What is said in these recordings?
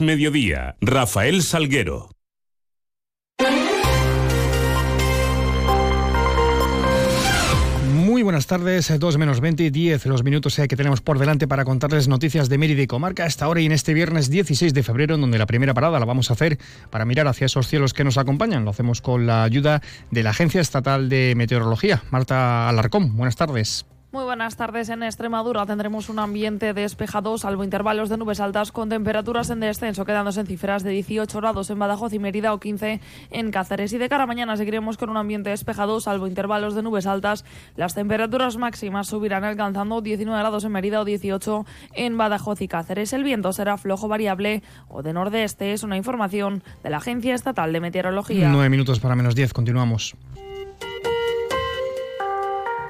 Mediodía, Rafael Salguero. Muy buenas tardes, 2 menos 20 y 10 los minutos que tenemos por delante para contarles noticias de Mérida y Comarca esta hora y en este viernes 16 de febrero, en donde la primera parada la vamos a hacer para mirar hacia esos cielos que nos acompañan. Lo hacemos con la ayuda de la Agencia Estatal de Meteorología. Marta Alarcón, buenas tardes. Muy buenas tardes. En Extremadura tendremos un ambiente despejado, salvo intervalos de nubes altas con temperaturas en descenso, quedándose en cifras de 18 grados en Badajoz y Mérida o 15 en Cáceres. Y de cara a mañana seguiremos con un ambiente despejado, salvo intervalos de nubes altas. Las temperaturas máximas subirán alcanzando 19 grados en Mérida o 18 en Badajoz y Cáceres. El viento será flojo variable o de nordeste. Es una información de la Agencia Estatal de Meteorología. Nueve minutos para menos 10. Continuamos.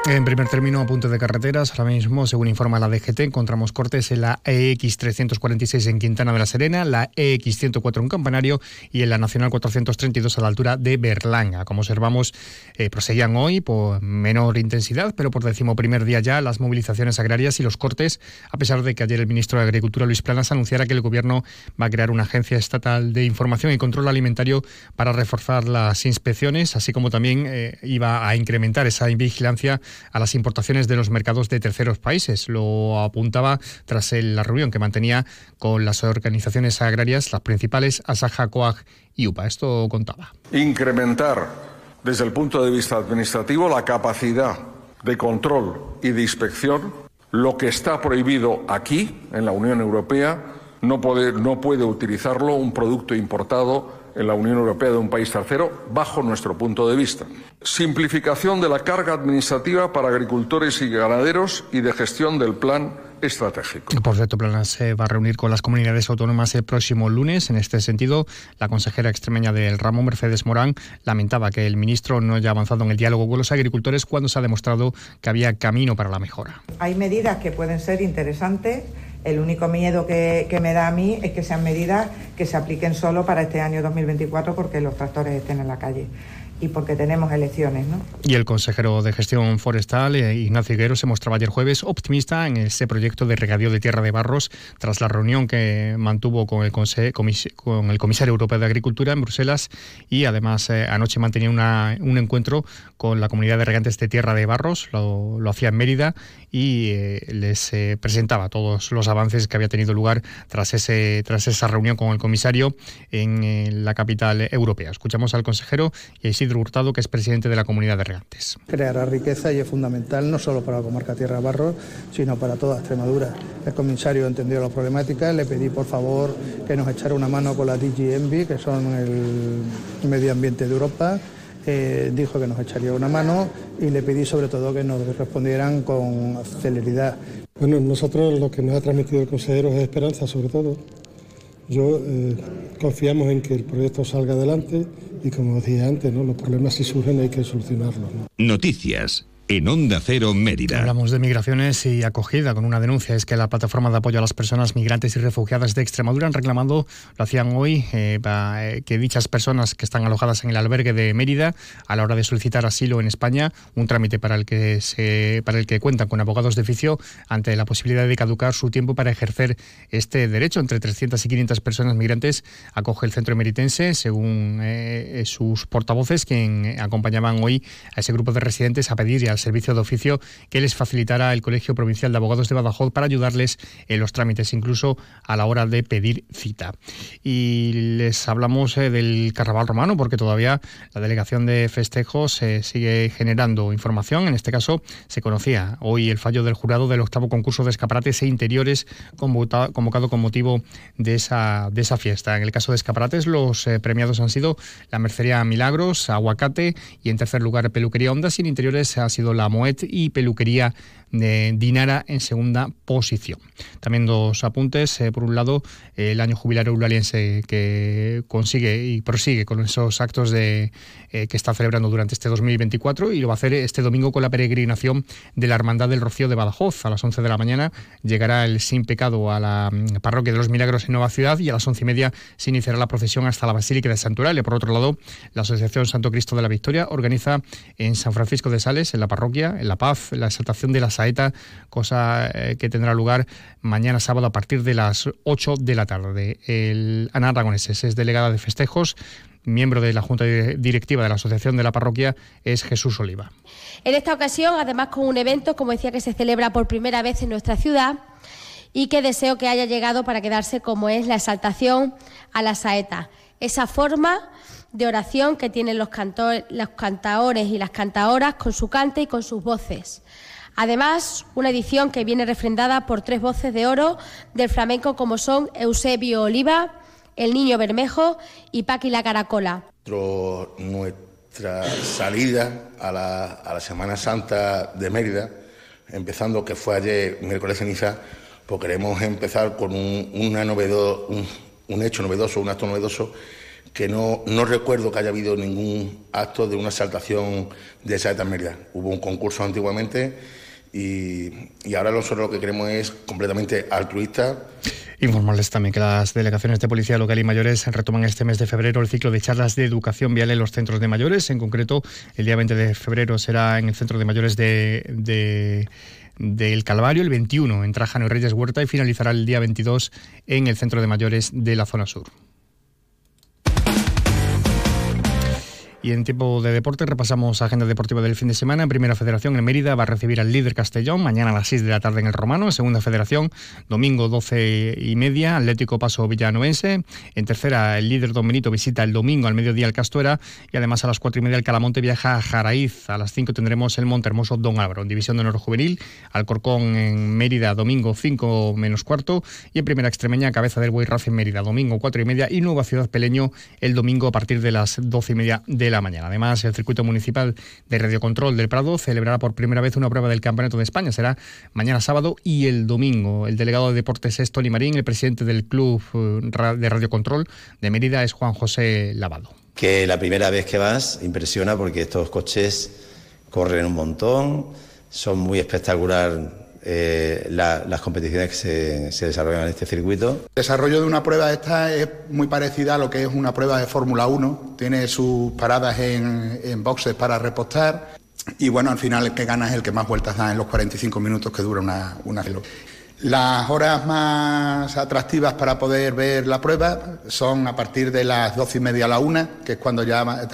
En primer término, apunte de carreteras. Ahora mismo, según informa la DGT, encontramos cortes en la EX 346 en Quintana de la Serena, la EX 104 en Campanario y en la Nacional 432 a la altura de Berlanga. Como observamos, eh, proseguían hoy por menor intensidad, pero por décimo primer día ya las movilizaciones agrarias y los cortes, a pesar de que ayer el ministro de Agricultura, Luis Planas, anunciara que el Gobierno va a crear una agencia estatal de información y control alimentario para reforzar las inspecciones, así como también eh, iba a incrementar esa vigilancia a las importaciones de los mercados de terceros países. Lo apuntaba tras la reunión que mantenía con las organizaciones agrarias, las principales, Asaja, Coag y UPA. Esto contaba. Incrementar desde el punto de vista administrativo la capacidad de control y de inspección. Lo que está prohibido aquí, en la Unión Europea, no puede, no puede utilizarlo un producto importado en la Unión Europea de un país tercero, bajo nuestro punto de vista. Simplificación de la carga administrativa para agricultores y ganaderos y de gestión del plan estratégico. Por cierto, Plana se va a reunir con las comunidades autónomas el próximo lunes. En este sentido, la consejera extremeña del ramo, Mercedes Morán, lamentaba que el ministro no haya avanzado en el diálogo con los agricultores cuando se ha demostrado que había camino para la mejora. Hay medidas que pueden ser interesantes el único miedo que, me da a mí es que sean medidas que se apliquen solo para este año 2024 porque los tractores estén en la calle y porque tenemos elecciones. ¿no? Y el consejero de gestión forestal, eh, Ignacio Higuero, se mostraba ayer jueves optimista en ese proyecto de regadío de tierra de barros tras la reunión que mantuvo con el, con el comisario europeo de Agricultura en Bruselas y además eh, anoche mantenía un encuentro con la comunidad de regantes de tierra de barros, lo, hacía en Mérida y eh, les presentaba todos los avances que había tenido lugar tras, ese, tras esa reunión con el comisario en la capital europea. Escuchamos al consejero y así Hurtado, que es presidente de la Comunidad de Regantes. Creará riqueza y es fundamental no solo para la comarca Tierra Barros, sino para toda Extremadura. El comisario entendió la problemática, le pedí por favor que nos echara una mano con la DG que son el medio ambiente de Europa. Eh, dijo que nos echaría una mano y le pedí sobre todo que nos respondieran con celeridad. Bueno, nosotros lo que nos ha transmitido el consejero es esperanza sobre todo. Yo eh, confiamos en que el proyecto salga adelante y como decía antes, ¿no? los problemas si surgen hay que solucionarlos. Noticias en Onda Cero Mérida. Hablamos de migraciones y acogida con una denuncia. Es que la plataforma de apoyo a las personas migrantes y refugiadas de Extremadura han reclamado, lo hacían hoy, eh, eh, que dichas personas que están alojadas en el albergue de Mérida, a la hora de solicitar asilo en España, un trámite para el que se, para el que cuentan con abogados de oficio ante la posibilidad de caducar su tiempo para ejercer este derecho. Entre 300 y 500 personas migrantes acoge el centro emeritense, según eh, sus portavoces, quien acompañaban hoy a ese grupo de residentes a pedir y servicio de oficio que les facilitará el Colegio Provincial de Abogados de Badajoz para ayudarles en los trámites, incluso a la hora de pedir cita. Y les hablamos eh, del Carnaval Romano, porque todavía la Delegación de Festejos eh, sigue generando información. En este caso, se conocía hoy el fallo del jurado del octavo concurso de escaparates e interiores convocado con motivo de esa, de esa fiesta. En el caso de escaparates, los eh, premiados han sido la Mercería Milagros, Aguacate y en tercer lugar Peluquería Ondas y en interiores ha sido la Moet y Peluquería de Dinara en segunda posición. También dos apuntes. Eh, por un lado, el año jubilar uraliense que consigue y prosigue con esos actos de, eh, que está celebrando durante este 2024 y lo va a hacer este domingo con la peregrinación de la Hermandad del Rocío de Badajoz. A las 11 de la mañana llegará el Sin Pecado a la mm, Parroquia de los Milagros en Nueva Ciudad y a las once y media se iniciará la procesión hasta la Basílica de Santural. Por otro lado, la Asociación Santo Cristo de la Victoria organiza en San Francisco de Sales, en la parroquia, en La Paz, la exaltación de las Saeta, cosa eh, que tendrá lugar mañana sábado a partir de las 8 de la tarde. El Ana Aragoneses es delegada de festejos miembro de la Junta Directiva de la Asociación de la Parroquia es Jesús Oliva. En esta ocasión, además con un evento, como decía, que se celebra por primera vez en nuestra ciudad y que deseo que haya llegado para quedarse como es la exaltación a la saeta. Esa forma de oración que tienen los, los cantaores y las cantaoras con su cante y con sus voces. Además, una edición que viene refrendada por tres voces de oro del flamenco como son Eusebio Oliva, El Niño Bermejo y Paqui la Caracola. Nuestra salida a la, Semana Santa de Mérida, empezando que fue ayer, miércoles ceniza, pues queremos empezar con un, hecho novedoso, un acto novedoso que no, recuerdo que haya habido ningún acto de una exaltación de esa Mérida. Hubo un concurso antiguamente y, ahora nosotros lo que queremos es completamente altruista. Informarles también que las delegaciones de policía local y mayores retoman este mes de febrero el ciclo de charlas de educación vial en los centros de mayores. En concreto, el día 20 de febrero será en el centro de mayores de, del Calvario, el 21 en Trajano y Reyes Huerta y finalizará el día 22 en el centro de mayores de la zona sur. Y en tiempo de deporte repasamos agenda deportiva del fin de semana. En Primera Federación en Mérida va a recibir al líder Castellón mañana a las 6 de la tarde en el Romano. En Segunda Federación, domingo 12 y media, Atlético Paso Villanoense. En tercera, el líder Don Benito visita el domingo al mediodía el Castuera. Y además a las 4 y media el Calamonte viaja a Jaraíz. A las 5 tendremos el Monte Hermoso Don Álvaro. En División de Honor Juvenil, Alcorcón en Mérida, domingo 5 menos cuarto. Y en Primera Extremeña, Cabeza del Buey en Mérida, domingo 4 y media. Y Nueva Ciudad Peleño el domingo a partir de las 12 y media de la mañana. Además, el circuito municipal de radiocontrol del Prado celebrará por primera vez una prueba del Campeonato de España. Será mañana sábado y el domingo. El delegado de deportes es Tony Marín, el presidente del Club eh, de Radiocontrol de Mérida es Juan José Lavado. Que la primera vez que vas impresiona porque estos coches corren un montón, son muy espectacular eh, las competiciones que se, desarrollan en este circuito. El desarrollo de una prueba esta es muy parecida a lo que es una prueba de Fórmula 1. Tiene sus paradas en, boxes para repostar y bueno, al final el que gana es el que más vueltas da en los 45 minutos que dura una, una Las horas más atractivas para poder ver la prueba son a partir de las 12 y media a la una, que es cuando ya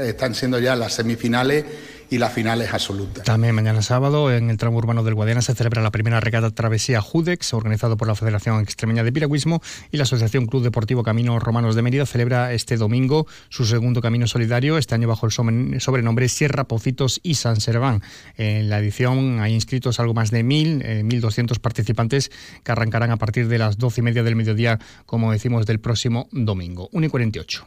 están siendo ya las semifinales y la final es absoluta. También mañana sábado en el tramo urbano del Guadiana se celebra la primera regata travesía Judex, organizado por la Federación Extremeña de Piragüismo y la Asociación Club Deportivo Caminos Romanos de Mérida celebra este domingo su segundo camino solidario, este año bajo el sobrenombre Sierra, Pocitos y San Serván. En la edición hay inscritos algo más de mil, eh, mil doscientos participantes que arrancarán a partir de las doce y media del mediodía, como decimos, del próximo domingo. 1 y 48.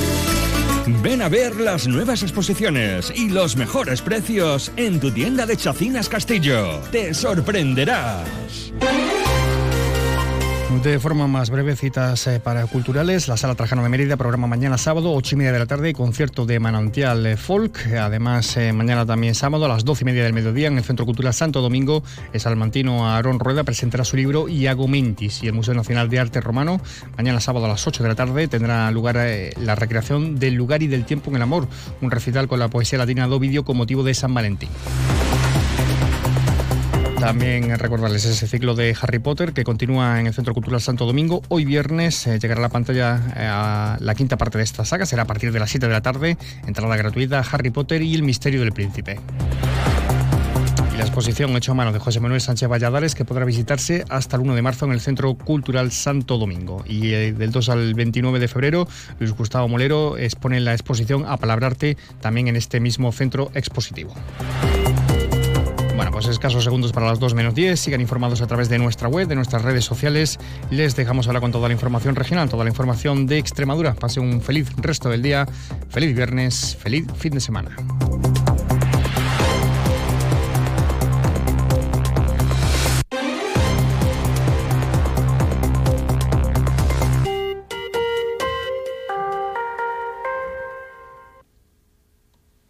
Ven a ver las nuevas exposiciones y los mejores precios en tu tienda de Chacinas Castillo. Te sorprenderás. De forma más breve, citas eh, para culturales. La Sala Trajano de Mérida programa mañana sábado, 8 y media de la tarde, concierto de Manantial eh, Folk. Además, eh, mañana también sábado, a las 12 y media del mediodía, en el Centro Cultural Santo Domingo, el salmantino Aarón Rueda presentará su libro Iago Mentis y el Museo Nacional de Arte Romano. Mañana sábado a las 8 de la tarde tendrá lugar la recreación del lugar y del tiempo en el amor, un recital con la poesía latina de Ovidio con motivo de San Valentín. También recordarles ese ciclo de Harry Potter que continúa en el Centro Cultural Santo Domingo. Hoy viernes eh, llegará a la pantalla eh, a la quinta parte de esta saga, será a partir de las 7 de la tarde. Entrada gratuita Harry Potter y el misterio del príncipe. Y la exposición hecho a mano de José Manuel Sánchez Valladares que podrá visitarse hasta el 1 de marzo en el Centro Cultural Santo Domingo. Y eh, del 2 al 29 de febrero, Luis Gustavo Molero expone la exposición a Palabrarte también en este mismo centro expositivo. Bueno, pues escasos segundos para las 2 menos 10. Sigan informados a través de nuestra web, de nuestras redes sociales. Les dejamos ahora con toda la información regional, toda la información de Extremadura. Pase un feliz resto del día, feliz viernes, feliz fin de semana.